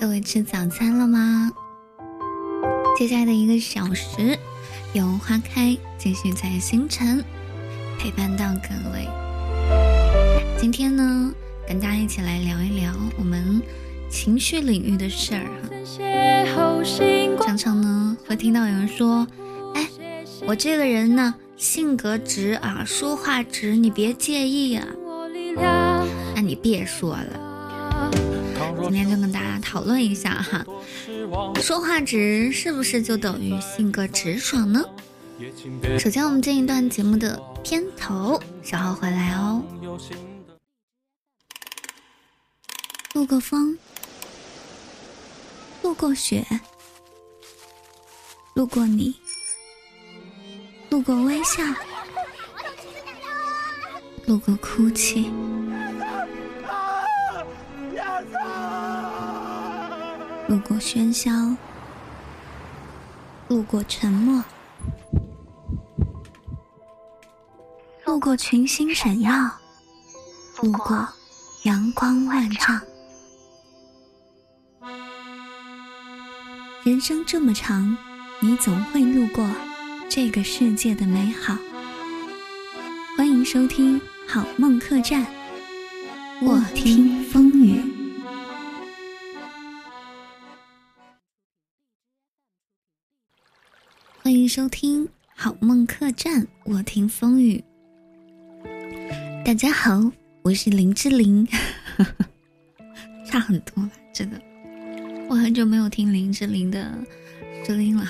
各位吃早餐了吗？接下来的一个小时，有花开继续在星辰陪伴到各位。今天呢，跟大家一起来聊一聊我们情绪领域的事儿哈。常常呢会听到有人说：“哎，我这个人呢性格直啊，说话直，你别介意呀。”那你别说了。今天就跟大家讨论一下哈，说话直是不是就等于性格直爽呢？首先，我们这一段节目的片头，稍后回来哦。路过风，路过雪，路过你，路过微笑，路过哭泣。路过喧嚣，路过沉默，路过群星闪耀，路过阳光万丈。人生这么长，你总会路过这个世界的美好。欢迎收听好梦客栈，卧听风雨。欢迎收听好梦客栈，我听风雨。大家好，我是林志玲，差很多了，真的。我很久没有听林志玲的声音了，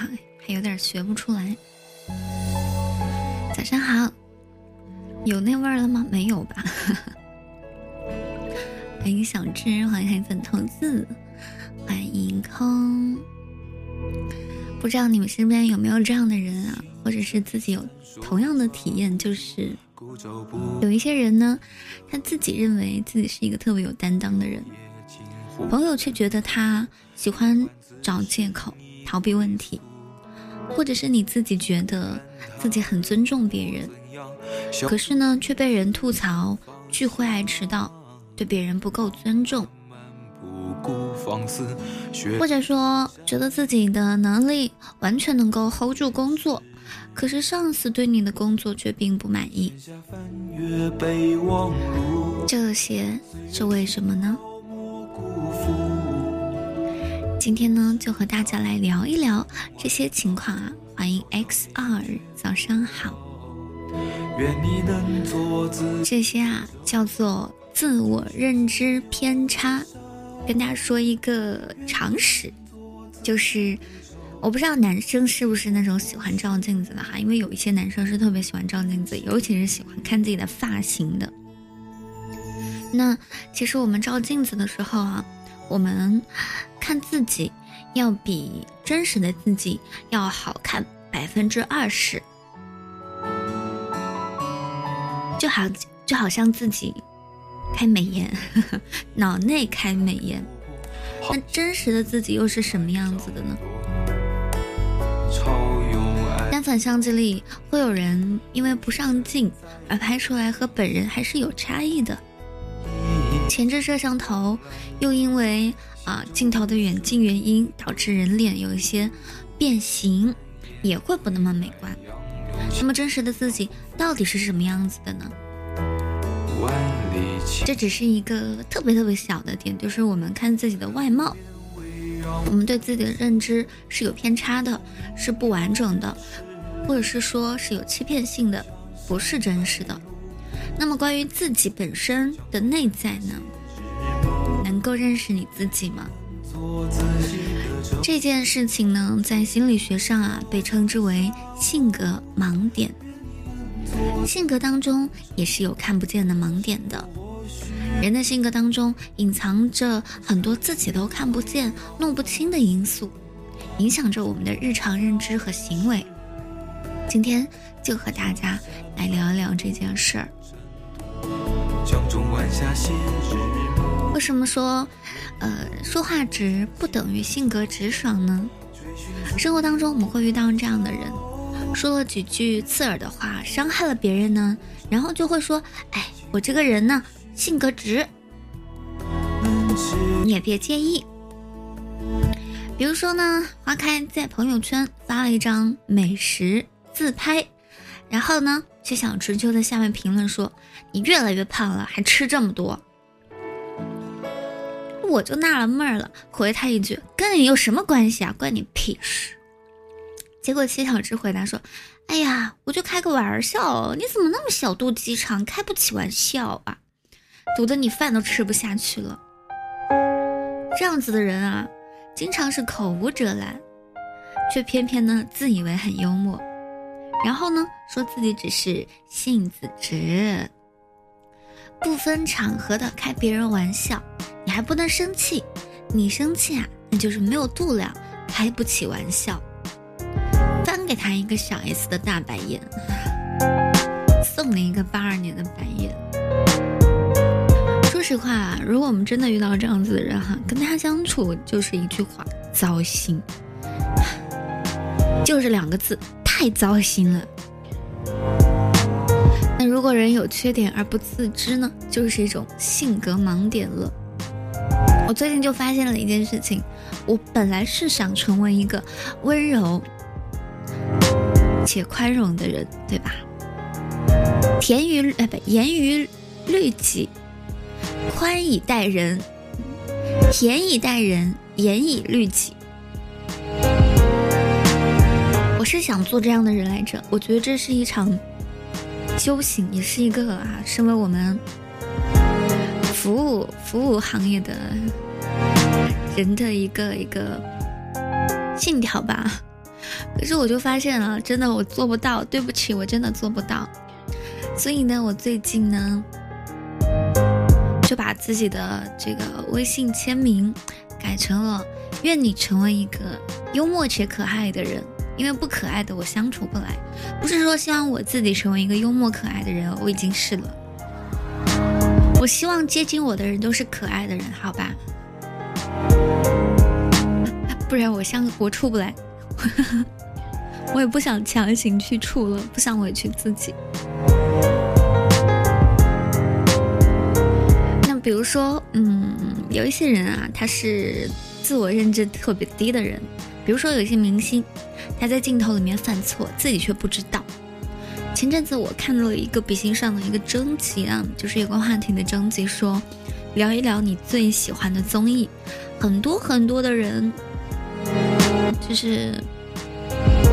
还有点学不出来。早上好，有那味儿了吗？没有吧。欢迎小智，欢迎黑粉头子，欢迎空。不知道你们身边有没有这样的人啊，或者是自己有同样的体验，就是有一些人呢，他自己认为自己是一个特别有担当的人，朋友却觉得他喜欢找借口逃避问题，或者是你自己觉得自己很尊重别人，可是呢却被人吐槽聚会爱迟到，对别人不够尊重。或者说，觉得自己的能力完全能够 hold 住工作，可是上司对你的工作却并不满意，这些是为什么呢？今天呢，就和大家来聊一聊这些情况啊！欢迎 X 二，早上好。这些啊，叫做自我认知偏差。跟大家说一个常识，就是我不知道男生是不是那种喜欢照镜子的哈，因为有一些男生是特别喜欢照镜子，尤其是喜欢看自己的发型的。那其实我们照镜子的时候啊，我们看自己要比真实的自己要好看百分之二十，就好就好像自己。开美颜，脑内开美颜，那真实的自己又是什么样子的呢？单反相机里会有人因为不上镜而拍出来和本人还是有差异的，前置摄像头又因为啊镜头的远近原因导致人脸有一些变形，也会不那么美观。那么真实的自己到底是什么样子的呢？这只是一个特别特别小的点，就是我们看自己的外貌，我们对自己的认知是有偏差的，是不完整的，或者是说是有欺骗性的，不是真实的。那么关于自己本身的内在呢？能够认识你自己吗？这件事情呢，在心理学上啊，被称之为性格盲点。性格当中也是有看不见的盲点的，人的性格当中隐藏着很多自己都看不见、弄不清的因素，影响着我们的日常认知和行为。今天就和大家来聊一聊这件事儿。为什么说，呃，说话直不等于性格直爽呢？生活当中我们会遇到这样的人。说了几句刺耳的话，伤害了别人呢，然后就会说：“哎，我这个人呢，性格直，你也别介意。”比如说呢，花开在朋友圈发了一张美食自拍，然后呢，却小直就在下面评论说：“你越来越胖了，还吃这么多。”我就纳了闷了，回他一句：“跟你有什么关系啊？关你屁事！”结果七小只回答说：“哎呀，我就开个玩笑，你怎么那么小肚鸡肠，开不起玩笑啊？堵得你饭都吃不下去了。”这样子的人啊，经常是口无遮拦，却偏偏呢自以为很幽默，然后呢说自己只是性子直，不分场合的开别人玩笑。你还不能生气，你生气啊，那就是没有度量，开不起玩笑。翻给他一个小 S 的大白眼，送你一个八二年的白眼。说实话，如果我们真的遇到这样子的人哈，跟他相处就是一句话，糟心，就是两个字，太糟心了。那如果人有缺点而不自知呢，就是一种性格盲点了。我最近就发现了一件事情，我本来是想成为一个温柔且宽容的人，对吧？甜于呃不严于律己，宽以待人，甜以待人，严以律己。我是想做这样的人来着，我觉得这是一场修行，也是一个啊，身为我们。服务服务行业的人的一个一个信条吧，可是我就发现了，真的我做不到，对不起，我真的做不到。所以呢，我最近呢就把自己的这个微信签名改成了“愿你成为一个幽默且可爱的人”，因为不可爱的我相处不来。不是说希望我自己成为一个幽默可爱的人，我已经是了。我希望接近我的人都是可爱的人，好吧？不然我相我处不来，我也不想强行去处了，不想委屈自己。比如说，嗯，有一些人啊，他是自我认知特别低的人，比如说有一些明星，他在镜头里面犯错，自己却不知道。前阵子我看了一个笔芯上的一个征集啊，就是有个话题的征集，说聊一聊你最喜欢的综艺。很多很多的人就是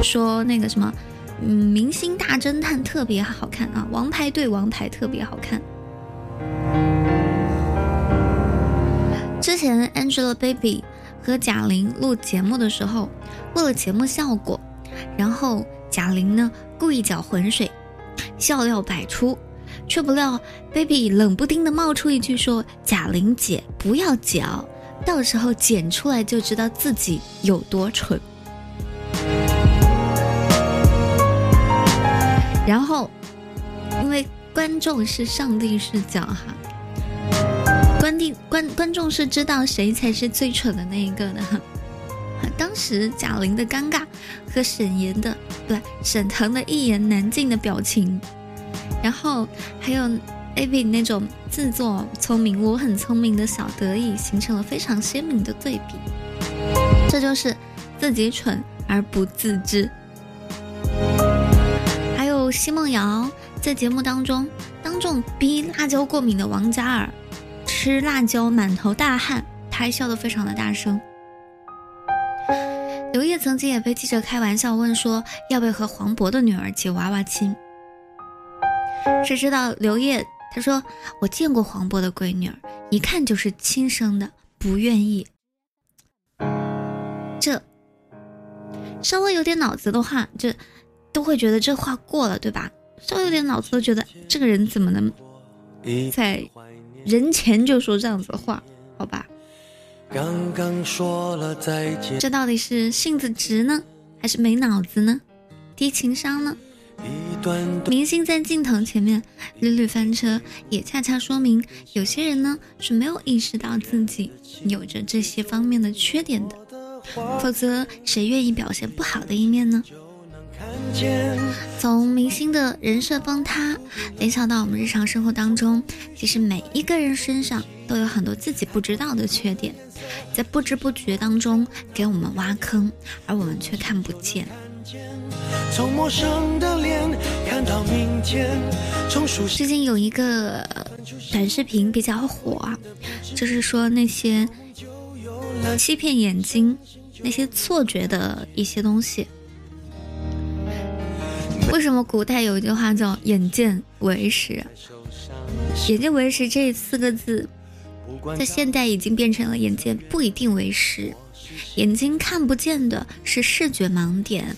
说那个什么，嗯，明星大侦探特别好看啊，王牌对王牌特别好看。之前 Angelababy 和贾玲录节目的时候，为了节目效果，然后贾玲呢。故意搅浑水，笑料百出，却不料 baby 冷不丁的冒出一句说：“贾玲姐不要搅，到时候剪出来就知道自己有多蠢。”然后，因为观众是上帝视角哈，观地观观众是知道谁才是最蠢的那一个的。当时贾玲的尴尬和沈岩的不对沈腾的一言难尽的表情，然后还有 A B 那种自作聪明我很聪明的小得意，形成了非常鲜明的对比。这就是自己蠢而不自知。还有奚梦瑶在节目当中当众逼辣椒过敏的王嘉尔吃辣椒，满头大汗，他还笑得非常的大声。刘烨曾经也被记者开玩笑问说，要不要和黄渤的女儿结娃娃亲？谁知道刘烨他说，我见过黄渤的闺女儿，一看就是亲生的，不愿意。这稍微有点脑子的话，就都会觉得这话过了，对吧？稍微有点脑子都觉得这个人怎么能在人前就说这样子的话？好吧。刚刚说了再见，这到底是性子直呢，还是没脑子呢？低情商呢？明星在镜头前面屡屡翻车，也恰恰说明有些人呢是没有意识到自己有着这些方面的缺点的，否则谁愿意表现不好的一面呢？从明星的人设崩塌，联想到我们日常生活当中，其实每一个人身上都有很多自己不知道的缺点，在不知不觉当中给我们挖坑，而我们却看不见。从陌生的脸看到明天最近有一个短视频比较火，就是说那些欺骗眼睛、那些错觉的一些东西。为什么古代有一句话叫“眼见为实”？“眼见为实”这四个字，在现代已经变成了“眼见不一定为实”。眼睛看不见的是视觉盲点，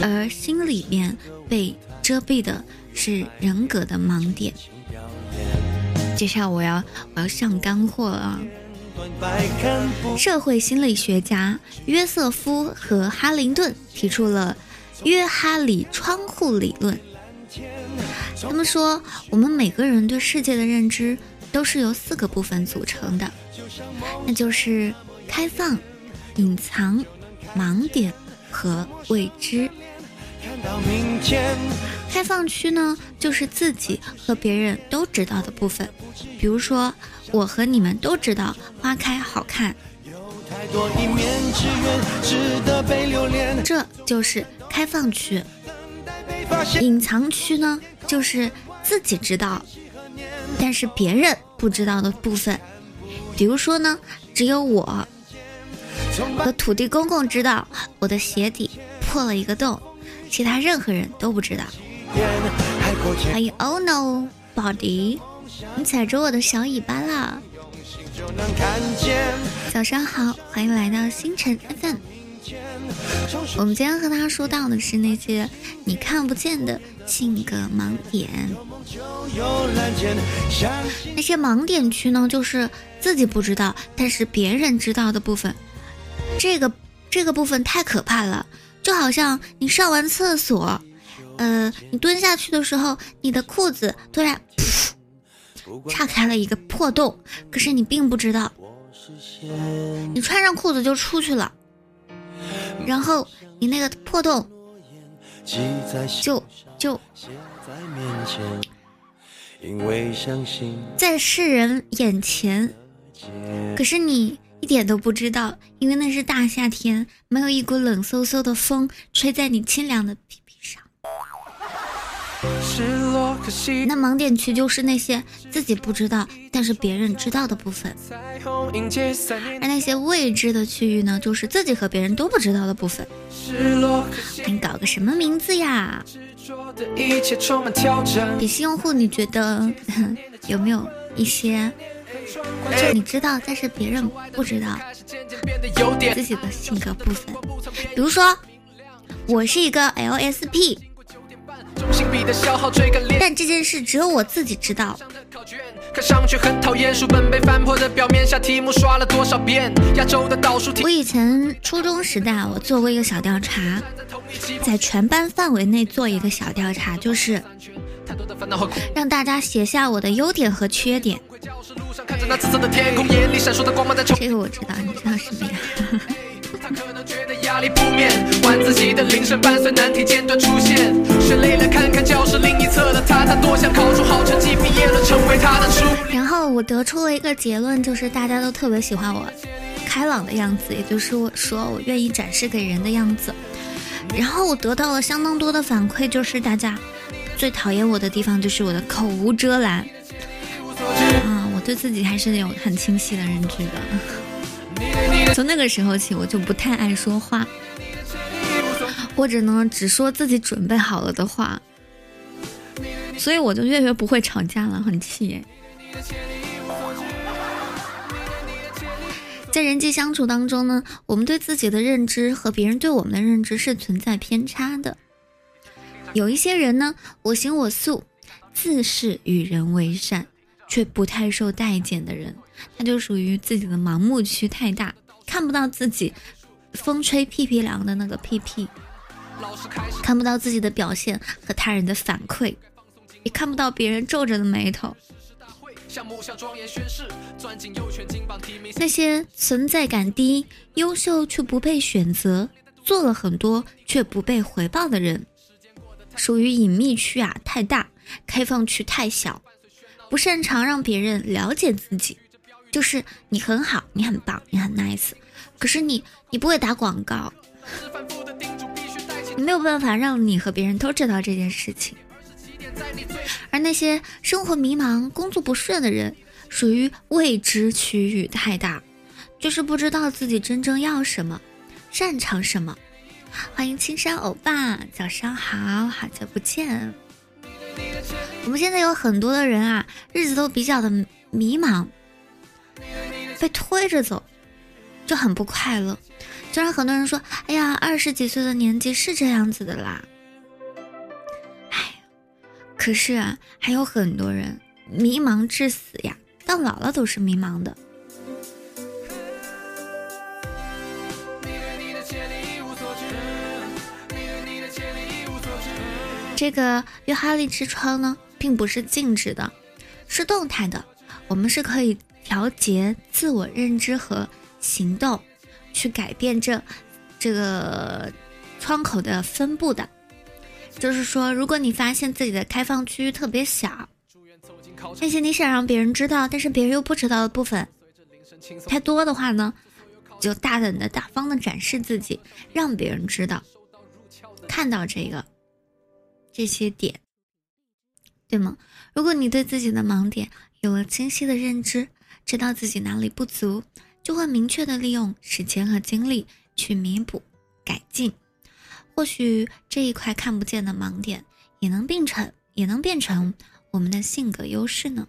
而心里面被遮蔽的是人格的盲点。接下来我要我要上干货了。社会心理学家约瑟夫和哈林顿提出了。约哈里窗户理论，他们说，我们每个人对世界的认知都是由四个部分组成的，那就是开放、隐藏、盲点和未知。开放区呢，就是自己和别人都知道的部分，比如说，我和你们都知道花开好看，这就是。开放区，隐藏区呢，就是自己知道，但是别人不知道的部分。比如说呢，只有我和土地公公知道我的鞋底破了一个洞，其他任何人都不知道。欢迎 Oh No Body，你踩着我的小尾巴了。早上好，欢迎来到星辰 FM。我们今天和他说到的是那些你看不见的性格盲点，那些盲点区呢，就是自己不知道，但是别人知道的部分。这个这个部分太可怕了，就好像你上完厕所，呃，你蹲下去的时候，你的裤子突然岔开了一个破洞，可是你并不知道，你穿上裤子就出去了。然后你那个破洞就就在世人眼前，可是你一点都不知道，因为那是大夏天，没有一股冷飕飕的风吹在你清凉的。那盲点区就是那些自己不知道，但是别人知道的部分；而那些未知的区域呢，就是自己和别人都不知道的部分。给你搞个什么名字呀？比心用户，你觉得 有没有一些你知道，但是别人不知道自己的性格部分？比如说，我是一个 LSP。但这件事只有我自己知道。我以前初中时代，我做过一个小调查，在全班范围内做一个小调查，就是让大家写下我的优点和缺点。这个我知道，你知道什么呀？压力扑面，晚自习的铃声伴随难题间断出现。学累了，看看教室另一侧的他，他多想考出好成绩，毕业了成为他的初。然后我得出了一个结论，就是大家都特别喜欢我开朗的样子，也就是我说我愿意展示给人的样子。然后我得到了相当多的反馈，就是大家最讨厌我的地方就是我的口无遮拦。啊，我对自己还是有很清晰的认知的。从那个时候起，我就不太爱说话，或者呢，只说自己准备好了的话，所以我就越越不会吵架了，很气耶。在人际相处当中呢，我们对自己的认知和别人对我们的认知是存在偏差的。有一些人呢，我行我素，自视与人为善，却不太受待见的人。他就属于自己的盲目区太大，看不到自己风吹屁屁凉的那个屁屁，看不到自己的表现和他人的反馈，也看不到别人皱着的眉头。那些存在感低、优秀却不被选择、做了很多却不被回报的人，属于隐秘区啊太大，开放区太小，不擅长让别人了解自己。就是你很好，你很棒，你很 nice，可是你你不会打广告，你没有办法让你和别人都知道这件事情。而那些生活迷茫、工作不顺的人，属于未知区域太大，就是不知道自己真正要什么，擅长什么。欢迎青山欧巴，早上好，好久不见。我们现在有很多的人啊，日子都比较的迷茫。被推着走，就很不快乐。虽然很多人说：“哎呀，二十几岁的年纪是这样子的啦。”哎，可是啊，还有很多人迷茫至死呀，到老了都是迷茫的。这个约哈利之窗呢，并不是静止的，是动态的。我们是可以。调节自我认知和行动，去改变这这个窗口的分布的。就是说，如果你发现自己的开放区域特别小，那些你想让别人知道，但是别人又不知道的部分太多的话呢，就大胆的、大方的展示自己，让别人知道，看到这个这些点，对吗？如果你对自己的盲点有了清晰的认知。知道自己哪里不足，就会明确的利用时间和精力去弥补、改进。或许这一块看不见的盲点，也能变成，也能变成我们的性格优势呢。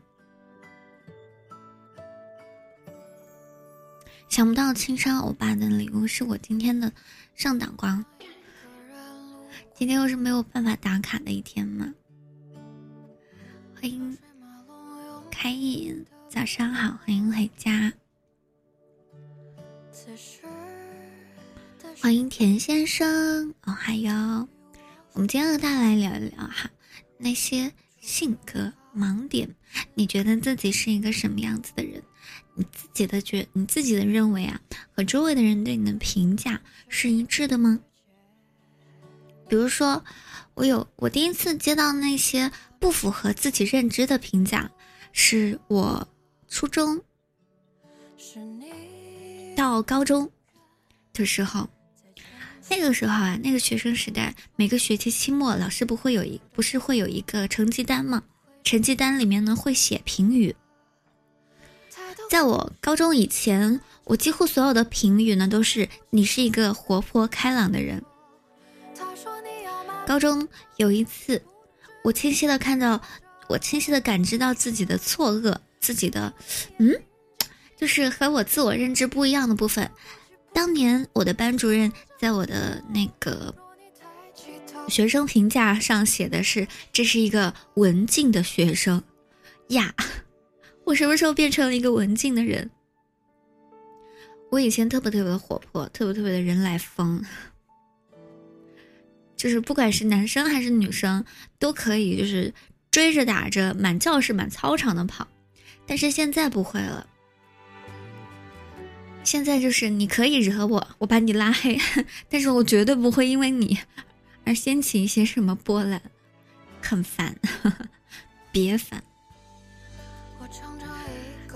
想不到青山欧巴的礼物是我今天的上档光。今天又是没有办法打卡的一天吗？欢迎开眼。早上好，欢迎回家。欢迎田先生，哦，还有，我们今天和大家来聊一聊哈，那些性格盲点。你觉得自己是一个什么样子的人？你自己的觉，你自己的认为啊，和周围的人对你的评价是一致的吗？比如说，我有我第一次接到那些不符合自己认知的评价，是我。初中到高中的时候，那个时候啊，那个学生时代，每个学期期末，老师不会有一不是会有一个成绩单吗？成绩单里面呢会写评语。在我高中以前，我几乎所有的评语呢都是你是一个活泼开朗的人。高中有一次，我清晰的看到，我清晰的感知到自己的错愕。自己的，嗯，就是和我自我认知不一样的部分。当年我的班主任在我的那个学生评价上写的是：“这是一个文静的学生呀。”我什么时候变成了一个文静的人？我以前特别特别的活泼，特别特别的人来疯，就是不管是男生还是女生都可以，就是追着打着满教室、满操场的跑。但是现在不会了，现在就是你可以惹我，我把你拉黑，但是我绝对不会因为你而掀起一些什么波澜，很烦，别烦。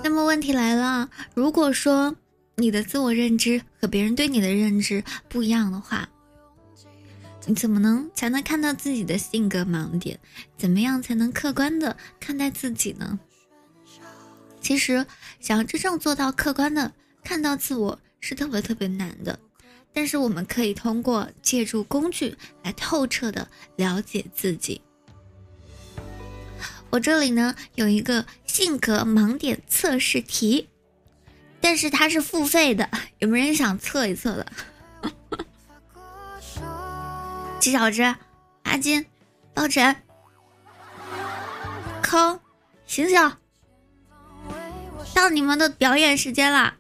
那么问题来了，如果说你的自我认知和别人对你的认知不一样的话，你怎么能才能看到自己的性格盲点？怎么样才能客观的看待自己呢？其实，想要真正做到客观的看到自我是特别特别难的，但是我们可以通过借助工具来透彻的了解自己。我这里呢有一个性格盲点测试题，但是它是付费的，有没有人想测一测的？七小只，阿金，抱枕，抠，醒醒。到你们的表演时间啦！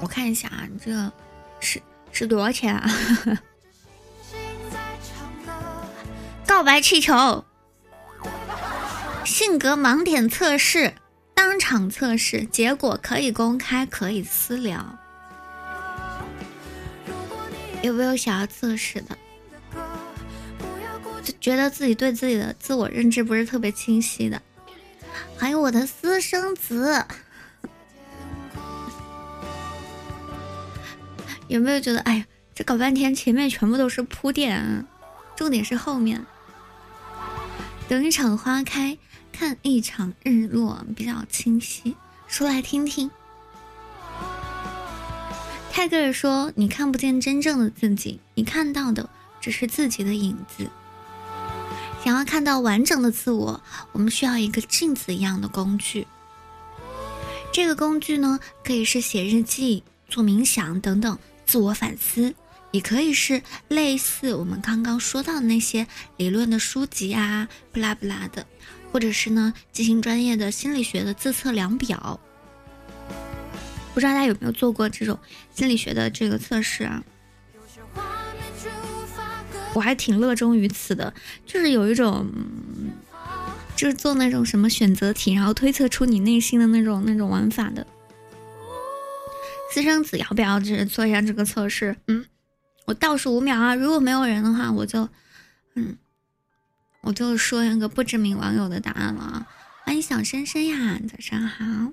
我看一下啊，这个是是多少钱啊？告白气球，性格盲点测试，当场测试，结果可以公开，可以私聊。有没有想要测试的？就觉得自己对自己的自我认知不是特别清晰的。还有我的私生子，有没有觉得哎呀，这搞半天前面全部都是铺垫，重点是后面。等一场花开，看一场日落，比较清晰。说来听听。泰戈尔说：“你看不见真正的自己，你看到的只是自己的影子。想要看到完整的自我，我们需要一个镜子一样的工具。这个工具呢，可以是写日记、做冥想等等自我反思，也可以是类似我们刚刚说到的那些理论的书籍啊，不拉不拉的，或者是呢进行专业的心理学的自测量表。”不知道大家有没有做过这种心理学的这个测试啊？我还挺乐衷于此的，就是有一种，就是做那种什么选择题，然后推测出你内心的那种那种玩法的。私生子要不要就是做一下这个测试？嗯，我倒数五秒啊，如果没有人的话，我就，嗯，我就说一个不知名网友的答案了啊。欢迎小深深呀，早上好。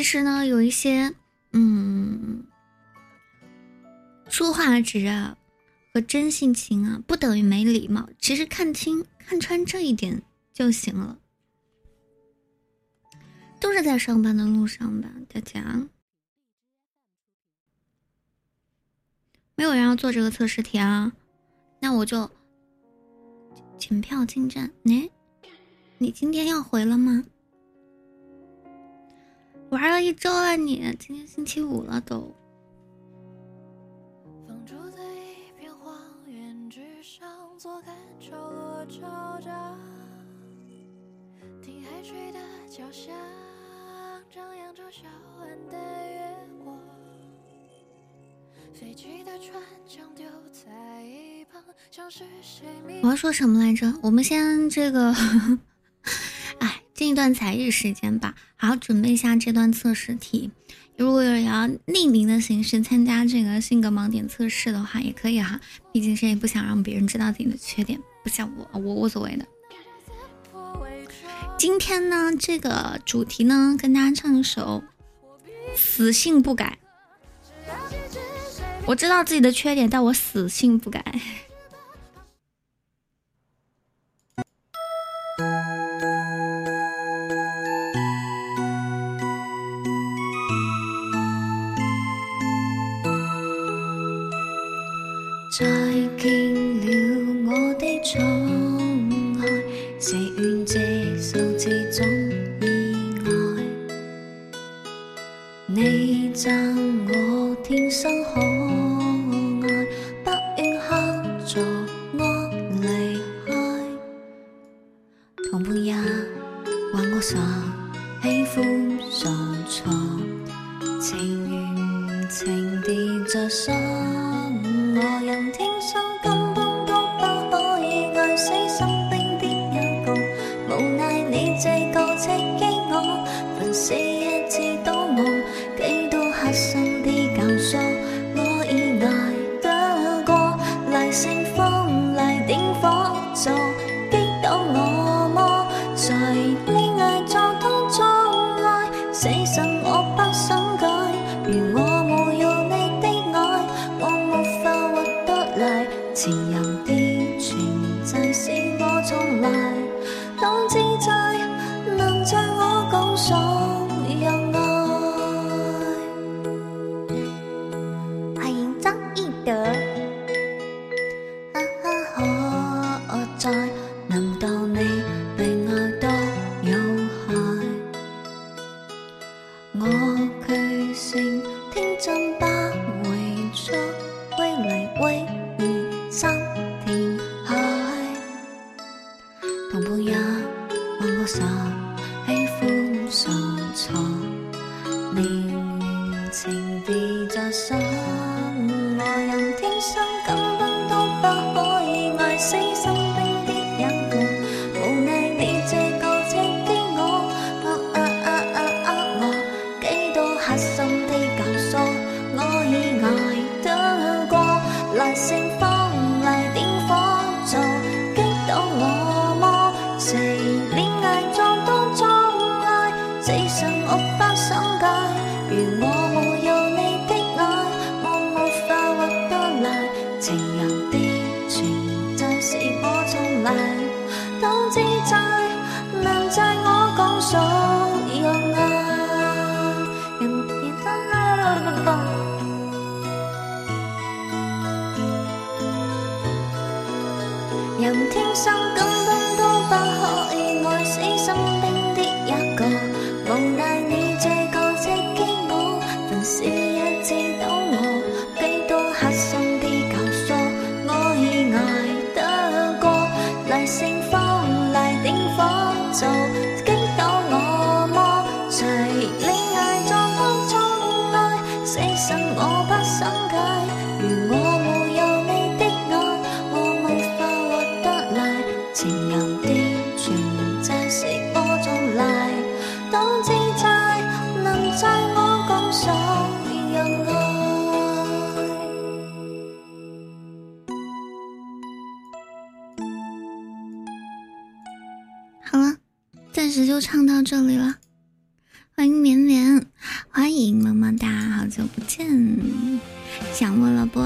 其实呢，有一些，嗯，说话直啊和真性情啊，不等于没礼貌。其实看清、看穿这一点就行了。都是在上班的路上吧，大家。没有人要做这个测试题啊，那我就检票进站。哎，你今天要回了吗？玩了一周了，你今天星期五了都。我要说什么来着？我们先这个。进一段才艺时间吧，好好准备一下这段测试题。如果有人要匿名的形式参加这个性格盲点测试的话，也可以哈。毕竟谁也不想让别人知道自己的缺点，不像我，我无所谓的。今天呢，这个主题呢，跟大家唱一首《死性不改》。我知道自己的缺点，但我死性不改。盛放到这里了。欢迎绵绵，欢迎么么哒，好久不见，想我了不？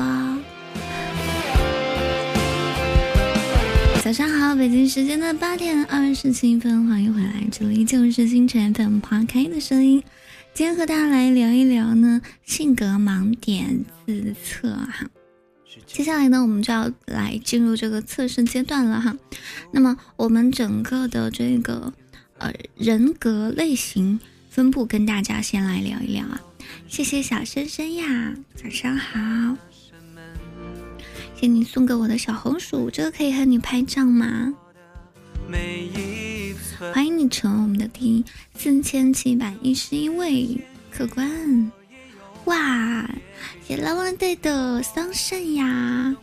早上好，北京时间的八点二十七分，欢迎回来，这里就是星辰 FM 花开的声音。今天和大家来聊一聊呢，性格盲点自测哈。接下来呢，我们就要来进入这个测试阶段了哈。那么我们整个的这个呃人格类型分布，跟大家先来聊一聊啊。谢谢小深深呀，早上好。谢谢你送给我的小红薯，这个可以和你拍照吗？欢迎你成为我们的第四千七百一十一位客官。哇，谢老王队的桑葚呀，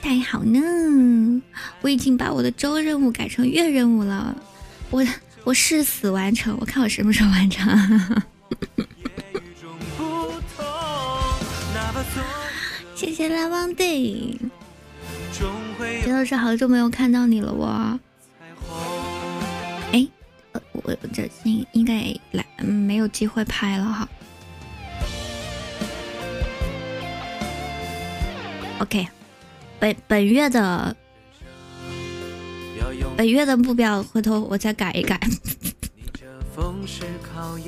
太好呢！我已经把我的周任务改成月任务了，我我誓死完成，我看我什么时候完成。谢谢拉旺队，真的是好久没有看到你了哇！哎，呃，我这应应该来没有机会拍了哈。OK，本本月的本月的目标，回头我再改一改。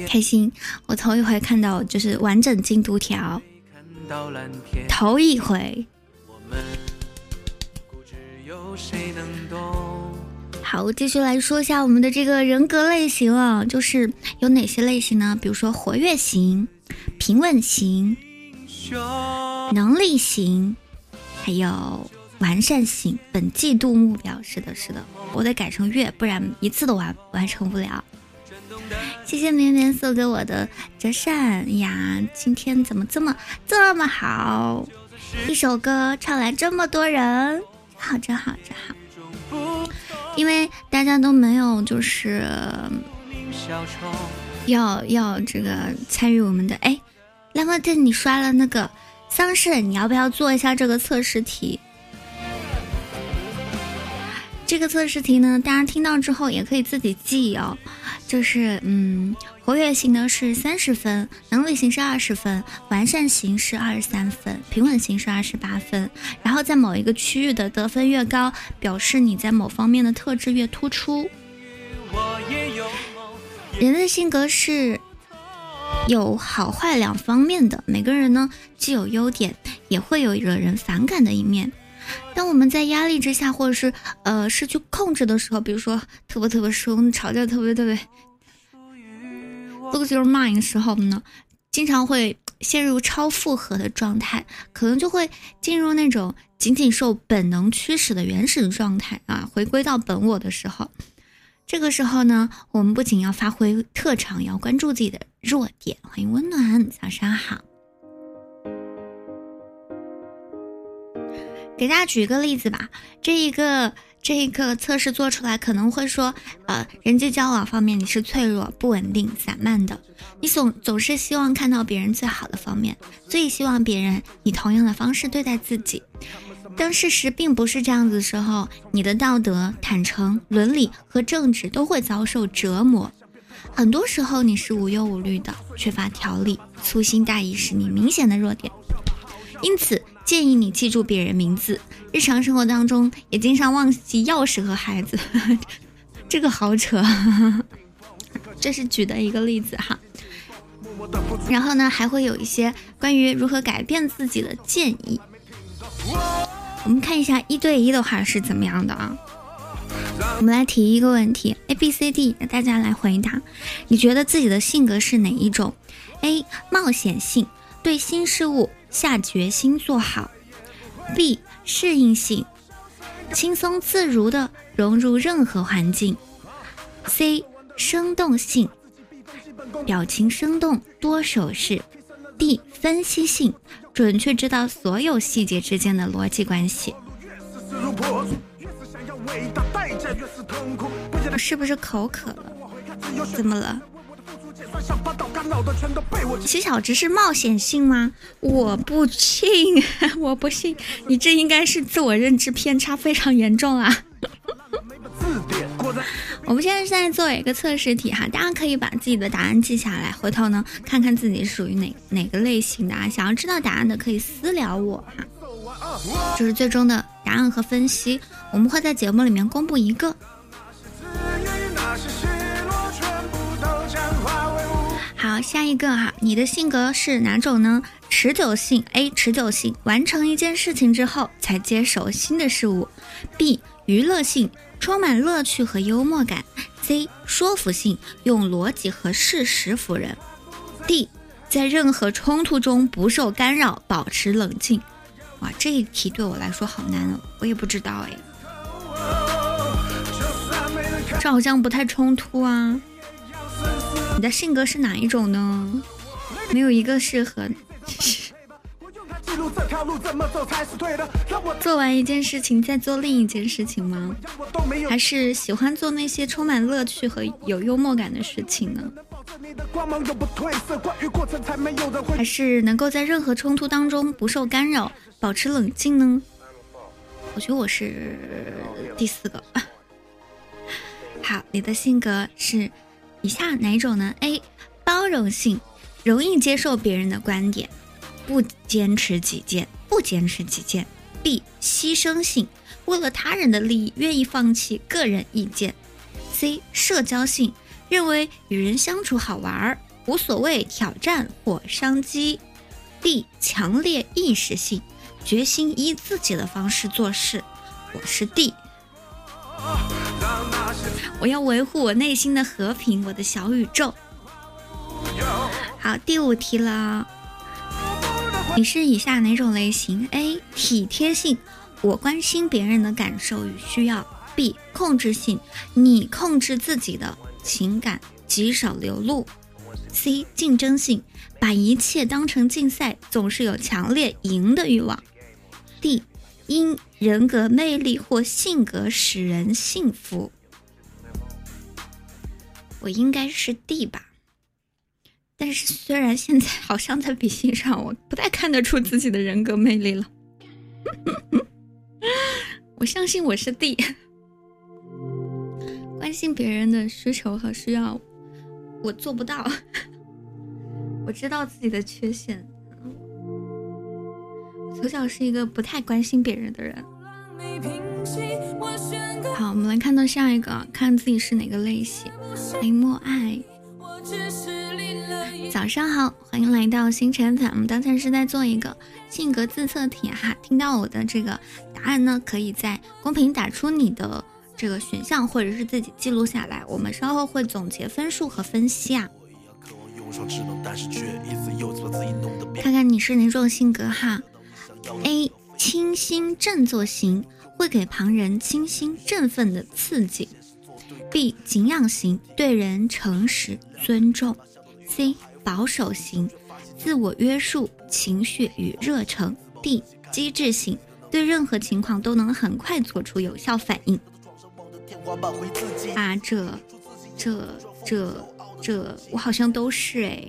开心，我头一回看到就是完整进度条，头一回。好，继续来说一下我们的这个人格类型啊，就是有哪些类型呢？比如说活跃型、平稳型、能力型。还有完善型，本季度目标是的，是的，我得改成月，不然一次都完完成不了。谢谢绵绵送给我的折扇呀，今天怎么这么这么好？一首歌唱来这么多人，好真好真好。因为大家都没有就是要要这个参与我们的哎，那么等你刷了那个。桑葚，你要不要做一下这个测试题？这个测试题呢，大家听到之后也可以自己记哦。就是嗯，活跃型呢是三十分，能力型是二十分，完善型是二十三分，平稳型是二十八分。然后在某一个区域的得分越高，表示你在某方面的特质越突出。人的性格是。有好坏两方面的，每个人呢既有优点，也会有惹人反感的一面。当我们在压力之下，或者是呃失去控制的时候，比如说特别特别凶，吵架特别特别 lose your mind 的时候呢，经常会陷入超负荷的状态，可能就会进入那种仅仅受本能驱使的原始状态啊，回归到本我的时候。这个时候呢，我们不仅要发挥特长，也要关注自己的弱点。欢迎温暖，早上好。给大家举一个例子吧，这一个这一个测试做出来可能会说，呃，人际交往方面你是脆弱、不稳定、散漫的，你总总是希望看到别人最好的方面，最希望别人以同样的方式对待自己。当事实并不是这样子的时候，你的道德、坦诚、伦理和正直都会遭受折磨。很多时候你是无忧无虑的，缺乏条理，粗心大意是你明显的弱点。因此，建议你记住别人名字。日常生活当中也经常忘记钥匙和孩子，这个好扯。这是举的一个例子哈。然后呢，还会有一些关于如何改变自己的建议。我们看一下一对一的话是怎么样的啊？我们来提一个问题，A、B、C、D，大家来回答。你觉得自己的性格是哪一种？A. 冒险性，对新事物下决心做好；B. 适应性，轻松自如地融入任何环境；C. 生动性，表情生动，多手势；D. 分析性。准确知道所有细节之间的逻辑关系，是不是口渴了？怎么了？七小只是冒险性吗？我不信，我不信，你这应该是自我认知偏差非常严重啊！我们现在是在做一个测试题哈，大家可以把自己的答案记下来，回头呢看看自己属于哪哪个类型的啊。想要知道答案的可以私聊我哈。就是最终的答案和分析，我们会在节目里面公布一个。好，下一个哈，你的性格是哪种呢？持久性 A，持久性，完成一件事情之后才接手新的事物。B，娱乐性。充满乐趣和幽默感。C 说服性，用逻辑和事实服人。D 在任何冲突中不受干扰，保持冷静。哇，这一题对我来说好难哦，我也不知道哎。这好像不太冲突啊。你的性格是哪一种呢？没有一个适合。做完一件事情再做另一件事情吗？还是喜欢做那些充满乐趣和有幽默感的事情呢？还是能够在任何冲突当中不受干扰，保持冷静呢？我觉得我是第四个。好，你的性格是以下哪种呢？A. 包容性，容易接受别人的观点。不坚持己见，不坚持己见。B 牺牲性，为了他人的利益，愿意放弃个人意见。C 社交性，认为与人相处好玩儿，无所谓挑战或商机。D 强烈意识性，决心依自己的方式做事。我是 D，我要维护我内心的和平，我的小宇宙。好，第五题了。你是以下哪种类型？A. 体贴性，我关心别人的感受与需要。B. 控制性，你控制自己的情感，极少流露。C. 竞争性，把一切当成竞赛，总是有强烈赢的欲望。D. 因人格魅力或性格使人幸福。我应该是 D 吧。但是，虽然现在好像在笔信上，我不太看得出自己的人格魅力了。我相信我是 D，关心别人的需求和需要，我做不到。我知道自己的缺陷，从小是一个不太关心别人的人。好，我们来看到下一个，看自己是哪个类型。林默爱。早上好，欢迎来到星辰粉。我们刚才是在做一个性格自测题哈，听到我的这个答案呢，可以在公屏打出你的这个选项，或者是自己记录下来。我们稍后会总结分数和分析啊。看看你是哪种性格哈？A 清新振作型，会给旁人清新振奋的刺激。B 敬仰型，对人诚实尊重。C 保守型，自我约束，情绪与热诚。D 机智型，对任何情况都能很快做出有效反应。啊，这、这、这、这，我好像都是哎。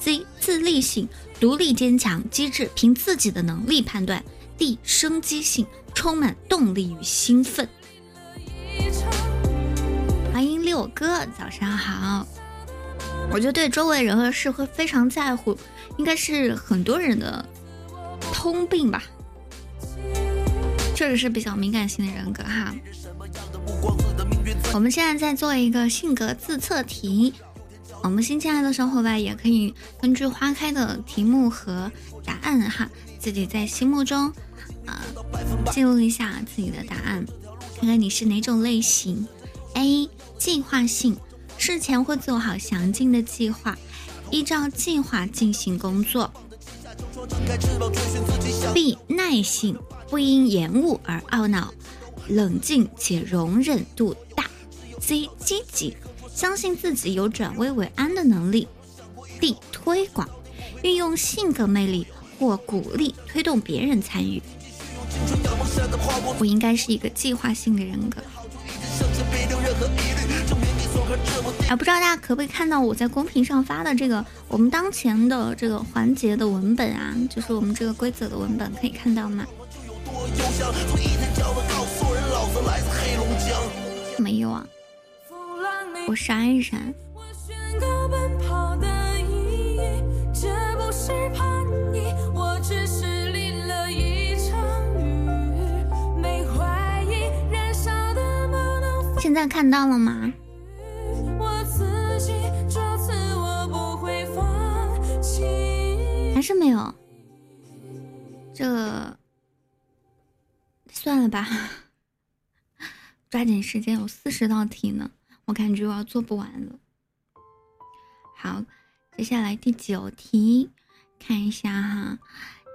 C 自立性，独立坚强，机智，凭自己的能力判断。D 生机性，充满动力与兴奋。欢迎六哥，早上好。我觉得对周围人和事会非常在乎，应该是很多人的通病吧。确实是比较敏感性的人格哈。我们现在在做一个性格自测题，我们新进来的小伙伴也可以根据花开的题目和答案哈，自己在心目中啊记录一下自己的答案，看看你是哪种类型。A 计划性，事前会做好详尽的计划，依照计划进行工作。B 耐性。不因延误而懊恼，冷静且容忍度大。C 积极，相信自己有转危为安的能力。D 推广，运用性格魅力或鼓励推动别人参与。我应该是一个计划性的人格。啊，不知道大家可不可以看到我在公屏上发的这个我们当前的这个环节的文本啊？就是我们这个规则的文本，可以看到吗？没有啊，我删一删。现在看到了吗？还是没有？这。算了吧，抓紧时间，有四十道题呢，我感觉我要做不完了。好，接下来第九题，看一下哈，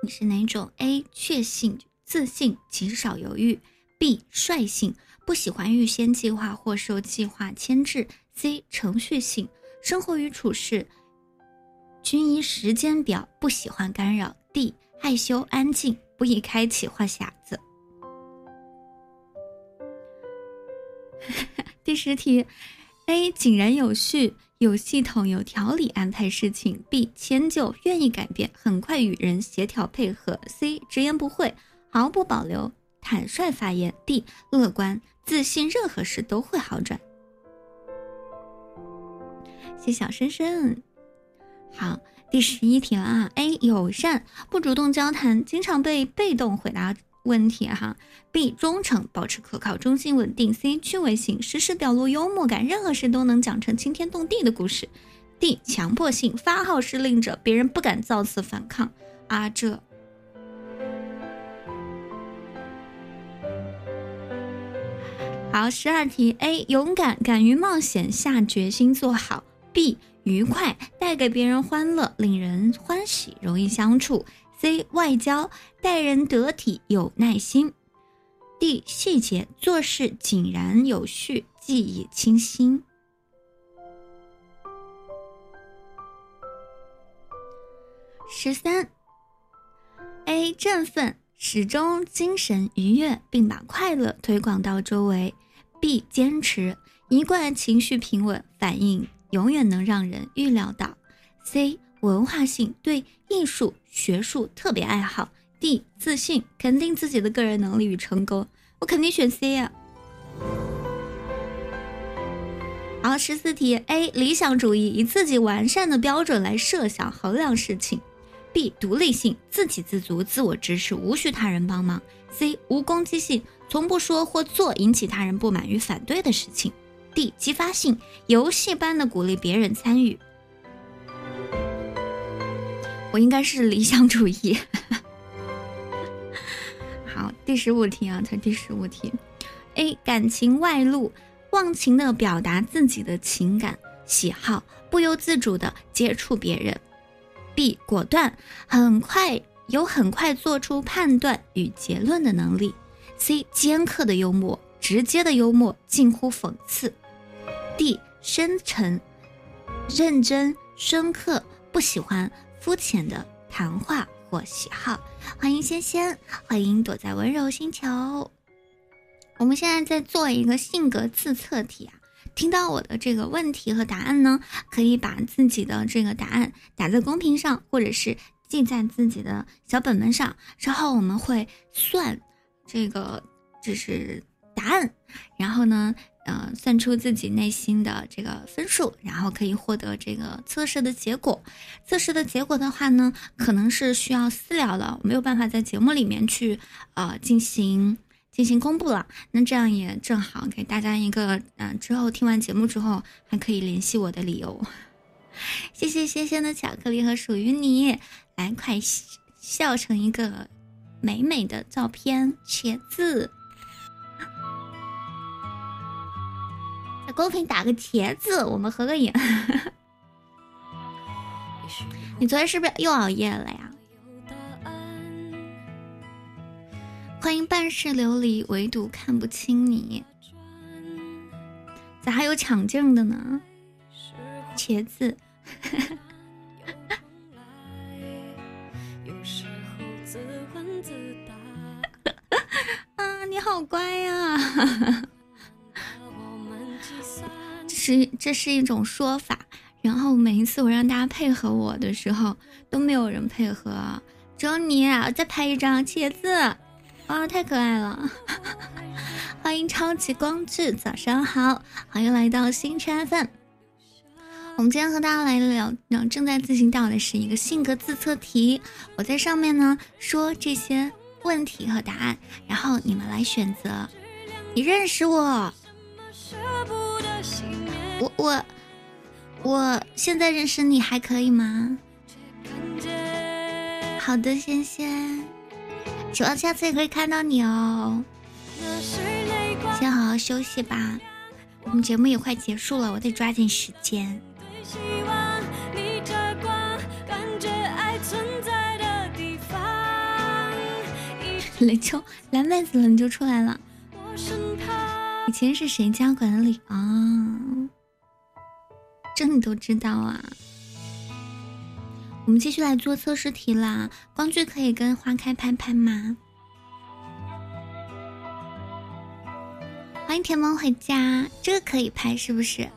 你是哪种？A. 确信、自信，极少犹豫；B. 率性，不喜欢预先计划或受计划牵制；C. 程序性，生活与处事均依时间表，不喜欢干扰；D. 害羞安静，不宜开启话匣子。第十题：A. 井然有序，有系统、有条理安排事情；B. 迁就，愿意改变，很快与人协调配合；C. 直言不讳，毫不保留，坦率发言；D. 乐观自信，任何事都会好转。谢小深深。好，第十一题了啊！A. 友善，不主动交谈，经常被被动回答。问题哈，B 忠诚，保持可靠、中心、稳定；C 趣味性，时时表露幽默感，任何事都能讲成惊天动地的故事；D 强迫性，发号施令者，别人不敢造次反抗。啊，这好，十二题：A 勇敢，敢于冒险，下决心做好；B 愉快，带给别人欢乐，令人欢喜，容易相处。C 外交待人得体有耐心，D 细节做事井然有序记忆清新。十三 A 振奋始终精神愉悦，并把快乐推广到周围。B 坚持一贯情绪平稳，反应永远能让人预料到。C 文化性对艺术。学术特别爱好，D 自信，肯定自己的个人能力与成功。我肯定选 C 呀。好，十四题：A. 理想主义，以自己完善的标准来设想衡量事情；B. 独立性，自给自足，自我支持，无需他人帮忙；C. 无攻击性，从不说或做引起他人不满与反对的事情；D. 激发性，游戏般的鼓励别人参与。我应该是理想主义。好，第十五题啊，才第十五题。A. 感情外露。忘情的表达自己的情感喜好，不由自主的接触别人。B 果断，很快有很快做出判断与结论的能力。C 尖刻的幽默，直接的幽默近乎讽刺。D 深沉、认真、深刻，不喜欢肤浅的谈话或喜好。欢迎仙仙，欢迎躲在温柔星球。我们现在在做一个性格自测题啊，听到我的这个问题和答案呢，可以把自己的这个答案打在公屏上，或者是记在自己的小本本上，之后我们会算这个就是答案，然后呢，呃，算出自己内心的这个分数，然后可以获得这个测试的结果。测试的结果的话呢，可能是需要私聊的，没有办法在节目里面去呃进行。进行公布了，那这样也正好给大家一个，嗯，之后听完节目之后还可以联系我的理由。谢谢仙仙的巧克力和属于你，来快笑成一个美美的照片，茄子，公屏打个茄子，我们合个影。你昨天是不是又熬夜了呀？欢迎半世流离，唯独看不清你。咋还有抢镜的呢？茄子，啊，你好乖呀！是这是一种说法。然后每一次我让大家配合我的时候，都没有人配合，只有你。啊再拍一张茄子。哇，太可爱了！欢迎超级光志，早上好，欢迎来到星辰 FM。我们今天和大家来聊，正在进行到的是一个性格自测题。我在上面呢说这些问题和答案，然后你们来选择。你认识我？我我我现在认识你还可以吗？好的，仙仙。希望下次也可以看到你哦。先好好休息吧，我们节目也快结束了，我得抓紧时间。雷秋，蓝妹子了你就出来了。以前是谁家管理啊？这你都知道啊？我们继续来做测试题啦！光剧可以跟花开拍拍吗？欢迎甜萌回家，这个可以拍是不是？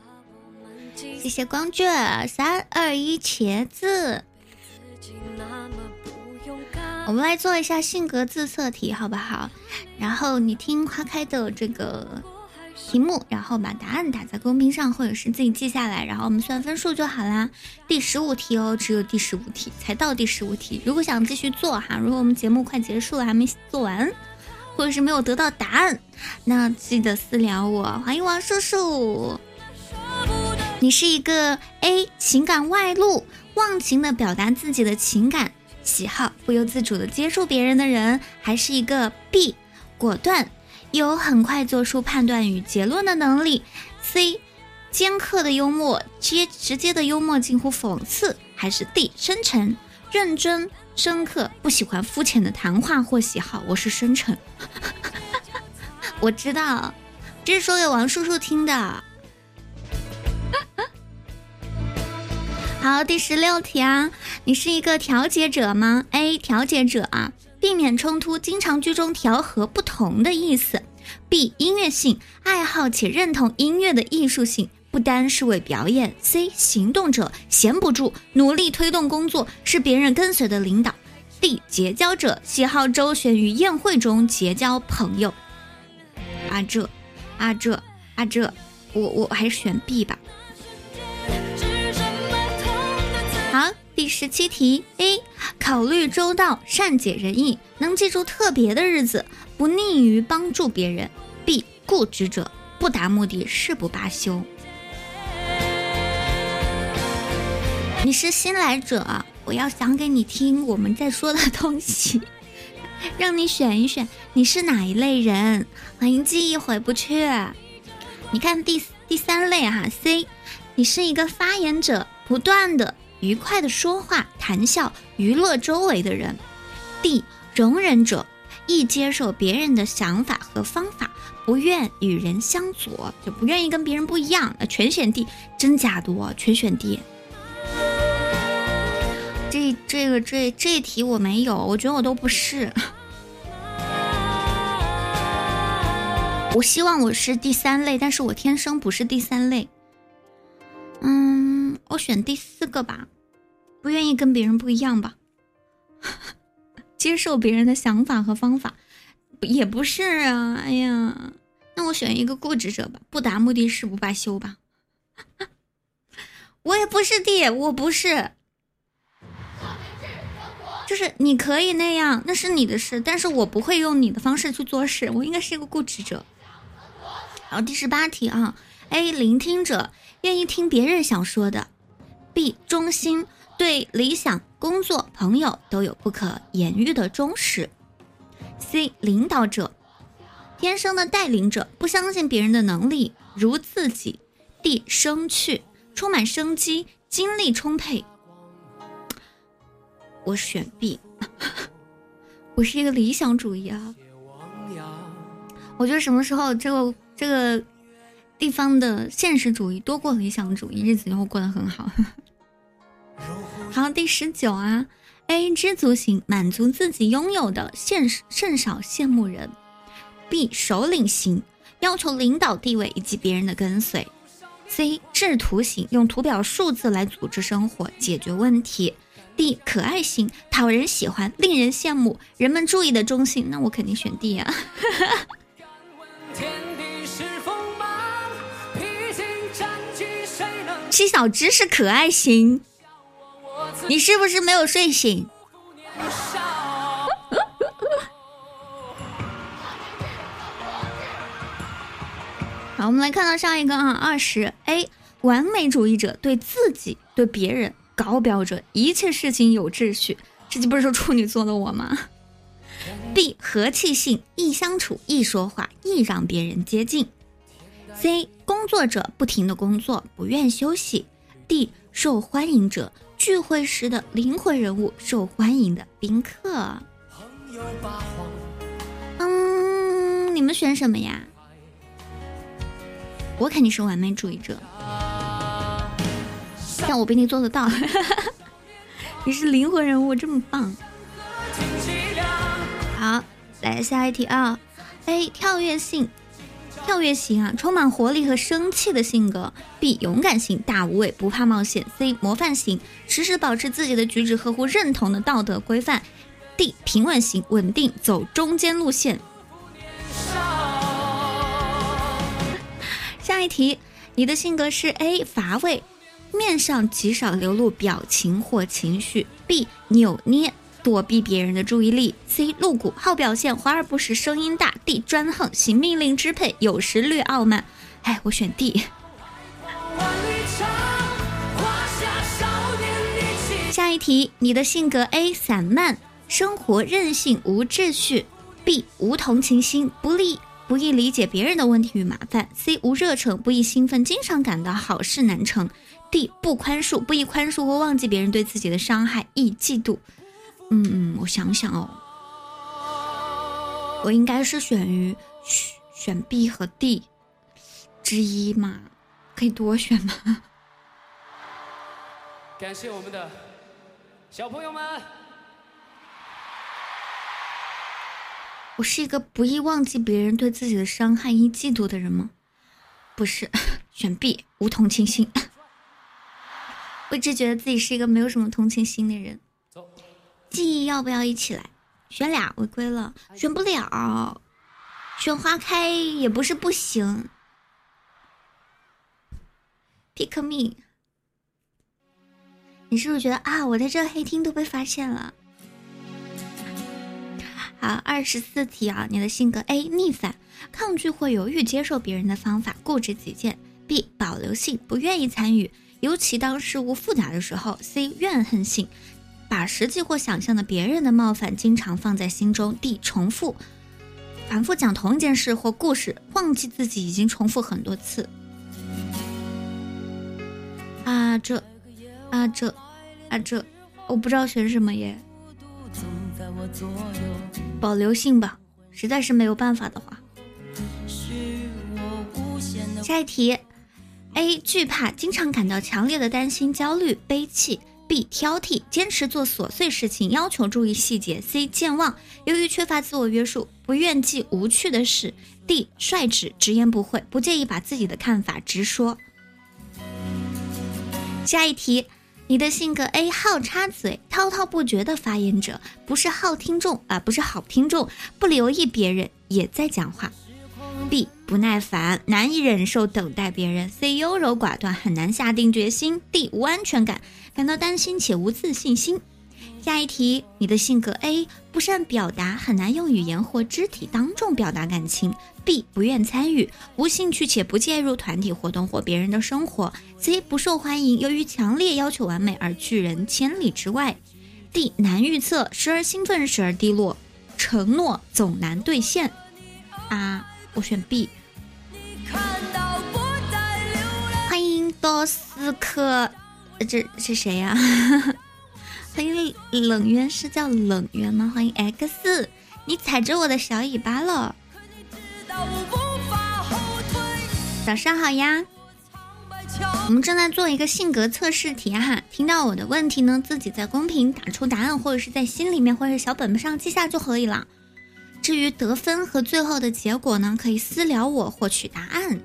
谢谢光剧，三二一，茄子。我们来做一下性格自测题，好不好？然后你听花开的这个。题目，然后把答案打在公屏上，或者是自己记下来，然后我们算分数就好啦。第十五题哦，只有第十五题，才到第十五题。如果想继续做哈，如果我们节目快结束了还没做完，或者是没有得到答案，那记得私聊我。欢迎王叔叔，你是一个 A 情感外露、忘情的表达自己的情感喜好、不由自主的接触别人的人，还是一个 B 果断？有很快做出判断与结论的能力。C，尖刻的幽默，接直接的幽默近乎讽刺，还是 D，深沉、认真、深刻，不喜欢肤浅的谈话或喜好。我是深沉，我知道，这是说给王叔叔听的。好，第十六题啊，你是一个调解者吗？A，调解者啊。避免冲突，经常居中调和不同的意思。B 音乐性，爱好且认同音乐的艺术性，不单是为表演。C 行动者，闲不住，努力推动工作，是别人跟随的领导。D 结交者，喜好周旋于宴会中结交朋友。啊这，啊这，啊这，我我还是选 B 吧。第十七题：A. 考虑周到，善解人意，能记住特别的日子，不吝于帮助别人。B. 固执者，不达目的誓不罢休。你是新来者，我要讲给你听我们在说的东西，让你选一选你是哪一类人。欢迎记忆回不去。你看第第三类哈，C，你是一个发言者，不断的愉快的说话、谈笑、娱乐周围的人。D，容忍者，易接受别人的想法和方法，不愿与人相左，就不愿意跟别人不一样。那，全选 D，真假多，全选 D。这这个这这题我没有，我觉得我都不是。我希望我是第三类，但是我天生不是第三类。嗯，我选第四个吧，不愿意跟别人不一样吧，接受别人的想法和方法，也不是啊。哎呀，那我选一个固执者吧，不达目的誓不罢休吧。我也不是 D，我不是。就是你可以那样，那是你的事，但是我不会用你的方式去做事，我应该是一个固执者。好，第十八题啊，A 聆听者，愿意听别人想说的；B 忠心，对理想、工作、朋友都有不可言喻的忠实；C 领导者，天生的带领者，不相信别人的能力如自己；D 生趣，充满生机，精力充沛。我选 B，我是一个理想主义啊！我觉得什么时候这个这个地方的现实主义多过理想主义，日子就会过得很好。好，第十九啊，A 知足型，满足自己拥有的，现甚少羡慕人；B 首领型，要求领导地位以及别人的跟随；C 制图型，用图表数字来组织生活，解决问题。D 可爱型，讨人喜欢，令人羡慕，人们注意的中性，那我肯定选 D 啊。七小知识可爱型，你是不是没有睡醒？好，我们来看到上一个啊，二十 A 完美主义者，对自己对别人。高标准，一切事情有秩序，这就不是说处女座的我吗？B 和气性，易相处，易说话，易让别人接近。C 工作者，不停的工作，不愿休息。D 受欢迎者，聚会时的灵魂人物，受欢迎的宾客。嗯，你们选什么呀？我肯定是完美主义者。但我比你做得到，你是灵魂人物，这么棒。好，来下一题啊。A 跳跃性，跳跃型啊，充满活力和生气的性格。B 勇敢型，大无畏，不怕冒险。C 模范型，时时保持自己的举止合乎认同的道德规范。D 平稳型，稳定，走中间路线。下一题，你的性格是 A 乏味。面上极少流露表情或情绪。B 扭捏，躲避别人的注意力。C 露骨，好表现，华而不实，声音大。D 专横，行命令支配，有时略傲慢。哎，我选 D。下一题，你的性格 A 散漫，生活任性，无秩序。B 无同情心，不利，不易理解别人的问题与麻烦。C 无热忱，不易兴奋，经常感到好事难成。D 不宽恕，不易宽恕或忘记别人对自己的伤害，易嫉妒。嗯嗯，我想想哦，我应该是选于选 B 和 D 之一嘛，可以多选吗？感谢我们的小朋友们。我是一个不易忘记别人对自己的伤害、易嫉妒的人吗？不是，选 B 无同情心。我一直觉得自己是一个没有什么同情心的人。记忆要不要一起来？选俩违规了，选不了。选花开也不是不行。pick me。你是不是觉得啊，我在这黑厅都被发现了？好，二十四题啊，你的性格 A 逆反，抗拒或犹豫接受别人的方法，固执己见；B 保留性，不愿意参与，尤其当事物复杂的时候；C 怨恨性，把实际或想象的别人的冒犯经常放在心中；D 重复，反复讲同一件事或故事，忘记自己已经重复很多次。啊，这。啊这，啊这，我不知道选什么耶。保留性吧，实在是没有办法的话。下一题，A 惧怕，经常感到强烈的担心、焦虑、悲戚；B 挑剔，坚持做琐碎事情，要求注意细节；C 健忘，由于缺乏自我约束，不愿记无趣的事；D 率直，直言不讳，不介意把自己的看法直说。下一题。你的性格 A 好插嘴，滔滔不绝的发言者，不是好听众啊，不是好听众，不留意别人也在讲话。不耐烦，难以忍受等待别人。C 优柔寡断，很难下定决心。D 无安全感，感到担心且无自信心。下一题，你的性格 A 不善表达，很难用语言或肢体当众表达感情。B 不愿参与，无兴趣且不介入团体活动或别人的生活。C 不受欢迎，由于强烈要求完美而拒人千里之外。D 难预测，时而兴奋，时而低落，承诺总难兑现。啊，我选 B。欢迎多斯科，这是谁呀？欢迎冷渊，是叫冷渊吗？欢迎 X，你踩着我的小尾巴了。早上好呀，我们正在做一个性格测试题哈。听到我的问题呢，自己在公屏打出答案，或者是在心里面或者小本本上记下就可以了。至于得分和最后的结果呢，可以私聊我获取答案。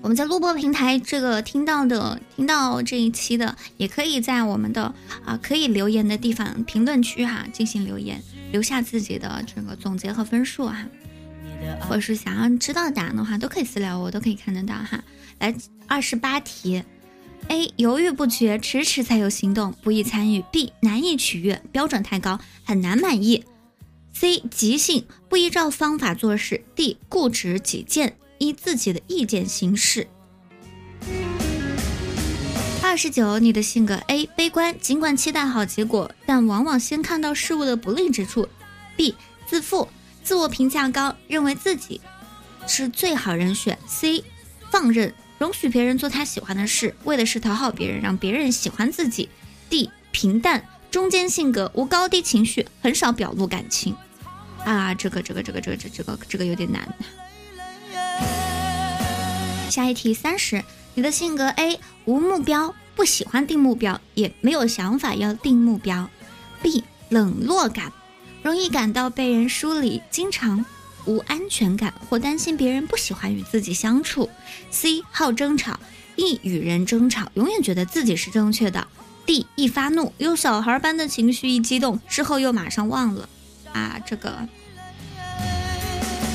我们在录播平台这个听到的，听到这一期的，也可以在我们的啊可以留言的地方评论区哈进行留言，留下自己的这个总结和分数哈，或者是想要知道答案的话，都可以私聊我，都可以看得到哈。来，二十八题：A 犹豫不决，迟迟才有行动，不易参与；B 难以取悦，标准太高，很难满意；C 急性，不依照方法做事；D 固执己见。依自己的意见行事。二十九，你的性格 A 悲观，尽管期待好结果，但往往先看到事物的不利之处。B 自负，自我评价高，认为自己是最好人选。C 放任，容许别人做他喜欢的事，为的是讨好别人，让别人喜欢自己。D 平淡，中间性格，无高低情绪，很少表露感情。啊，这个这个这个这个这这个这个有点难。下一题三十，你的性格 A 无目标，不喜欢定目标，也没有想法要定目标。B 冷落感，容易感到被人疏离，经常无安全感或担心别人不喜欢与自己相处。C 好争吵，易与人争吵，永远觉得自己是正确的。D 易发怒，有小孩般的情绪，一激动之后又马上忘了。啊，这个。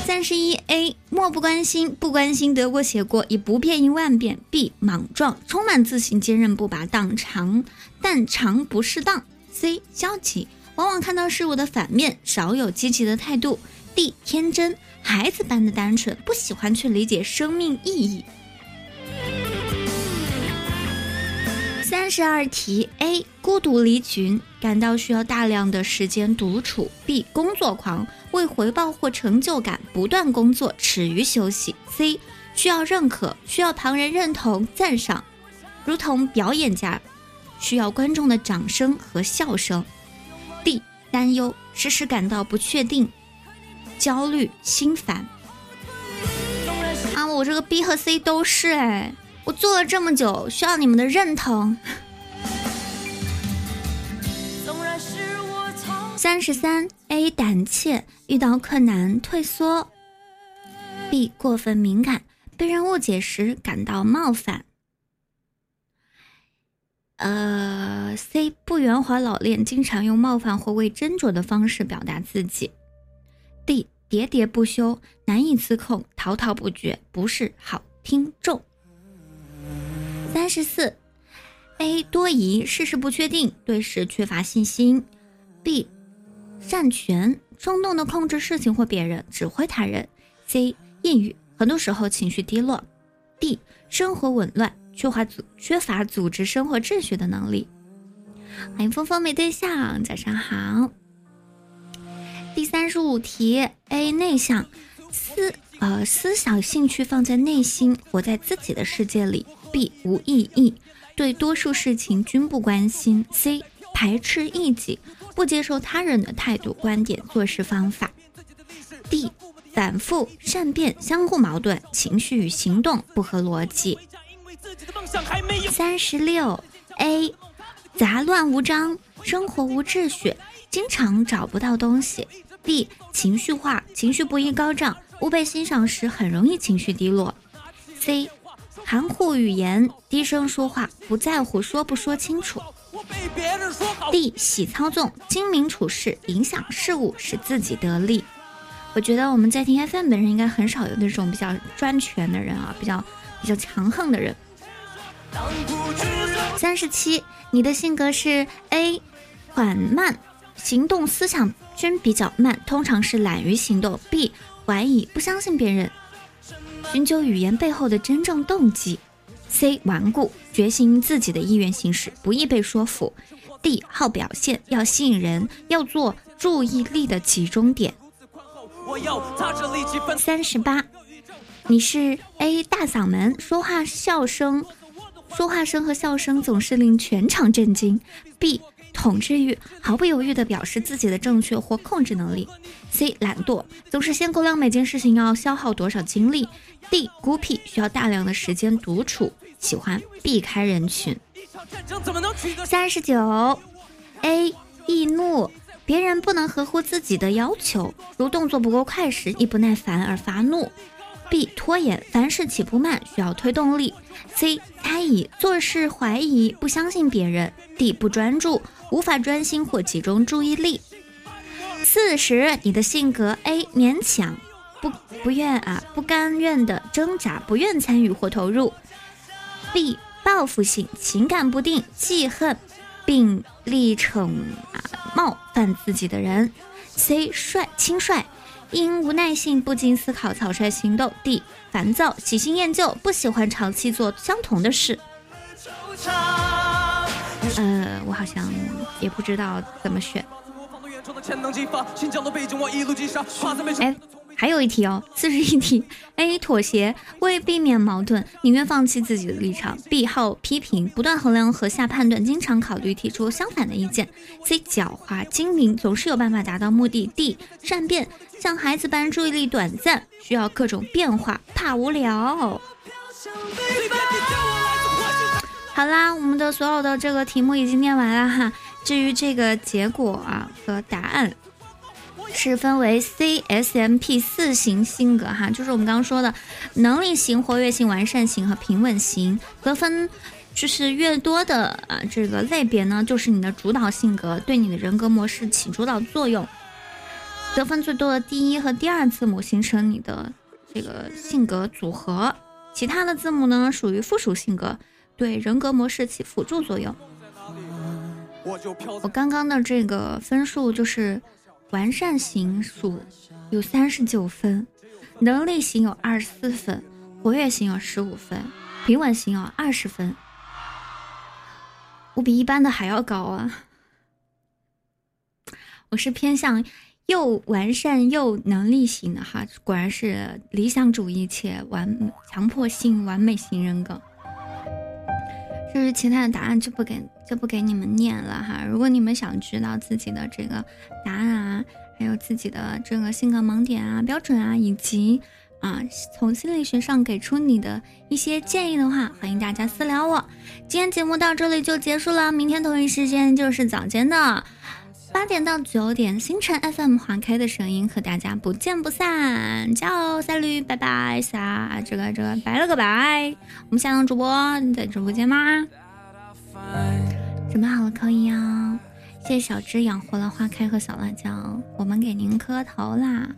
三十一 A 漠不关心，不关心得过且过，以不变应万变。B 莽撞，充满自信，坚韧不拔，当长但长不适当。C 消极，往往看到事物的反面，少有积极的态度。D 天真，孩子般的单纯，不喜欢去理解生命意义。三十二题：A 孤独离群，感到需要大量的时间独处；B 工作狂，为回报或成就感不断工作，耻于休息；C 需要认可，需要旁人认同赞赏，如同表演家，需要观众的掌声和笑声；D 担忧，时时感到不确定、焦虑、心烦。啊，我这个 B 和 C 都是哎。我做了这么久，需要你们的认同。三十三，A 胆怯，遇到困难退缩；B 过分敏感，被人误解时感到冒犯。呃，C 不圆滑老练，经常用冒犯或未斟酌的方式表达自己。D 喋喋不休，难以自控，滔滔不绝，不是好听众。三十四，A 多疑，事事不确定，对事缺乏信心。B 善权，冲动的控制事情或别人，指挥他人。C 抑郁，很多时候情绪低落。D 生活紊乱，缺乏组缺乏组织生活秩序的能力。欢迎峰峰没对象，早上好。第三十五题，A 内向，思呃思想兴趣放在内心，活在自己的世界里。B 无意义，对多数事情均不关心。C 排斥异己，不接受他人的态度、观点、做事方法。D 反复善变，相互矛盾，情绪与行动不合逻辑。三十六 A 杂乱无章，生活无秩序，经常找不到东西。B 情绪化，情绪不易高涨，不被欣赏时很容易情绪低落。C 含糊语言，低声说话，不在乎说不说清楚。D 喜操纵，精明处事，影响事物，使自己得利。我觉得我们在听 FM 的人应该很少有那种比较专权的人啊，比较比较强横的人。三十七，你的性格是 A 缓慢，行动思想均比较慢，通常是懒于行动。B 怀疑，不相信别人，寻求语言背后的真正动机。C 顽固，决心自己的意愿行事，不易被说服。D 好表现，要吸引人，要做注意力的集中点。三十八，你是 A 大嗓门，说话笑声，说话声和笑声总是令全场震惊。B 统治欲，毫不犹豫地表示自己的正确或控制能力。C 懒惰，总是先估量每件事情要消耗多少精力。D 孤僻，需要大量的时间独处，喜欢避开人群。三十九，A 易怒。别人不能合乎自己的要求，如动作不够快时，易不耐烦而发怒。B 拖延，凡事起步慢，需要推动力。C 猜疑，做事怀疑，不相信别人。D 不专注，无法专心或集中注意力。四十，你的性格 A 勉强，不不愿啊，不甘愿的挣扎，不愿参与或投入。B 报复性，情感不定，记恨。并力逞啊冒犯自己的人，C 率轻率，因无耐性不经思考草率行动；D 烦躁喜新厌旧，不喜欢长期做相同的事。呃，我好像也不知道怎么选。哎。还有一题哦，四十一题。A 妥协，为避免矛盾，宁愿放弃自己的立场。B 好批评，不断衡量和下判断，经常考虑提出相反的意见。C 狡猾精明，总是有办法达到目的。D 善变，像孩子般注意力短暂，需要各种变化，怕无聊。好啦，我们的所有的这个题目已经念完了哈。至于这个结果啊和答案。是分为 C S M P 四型性格哈，就是我们刚刚说的能力型、活跃型、完善型和平稳型。得分就是越多的啊，这个类别呢，就是你的主导性格对你的人格模式起主导作用。得分最多的第一和第二字母形成你的这个性格组合，其他的字母呢属于附属性格，对人格模式起辅助作用。我刚刚的这个分数就是。完善型属有三十九分，能力型有二十四分，活跃型有十五分，平稳型有二十分。我比一般的还要高啊！我是偏向又完善又能力型的哈，果然是理想主义且完强迫性完美型人格。就是其他的答案就不给就不给你们念了哈。如果你们想知道自己的这个答案啊，还有自己的这个性格盲点啊、标准啊，以及啊从心理学上给出你的一些建议的话，欢迎大家私聊我。今天节目到这里就结束了，明天同一时间就是早间的。八点到九点，星辰 FM 花开的声音和大家不见不散，加油，赛驴，拜拜，撒这个这个拜了个拜，我们下档主播你在直播间吗？准备好了可以啊，谢谢小芝养活了花开和小辣椒，我们给您磕头啦。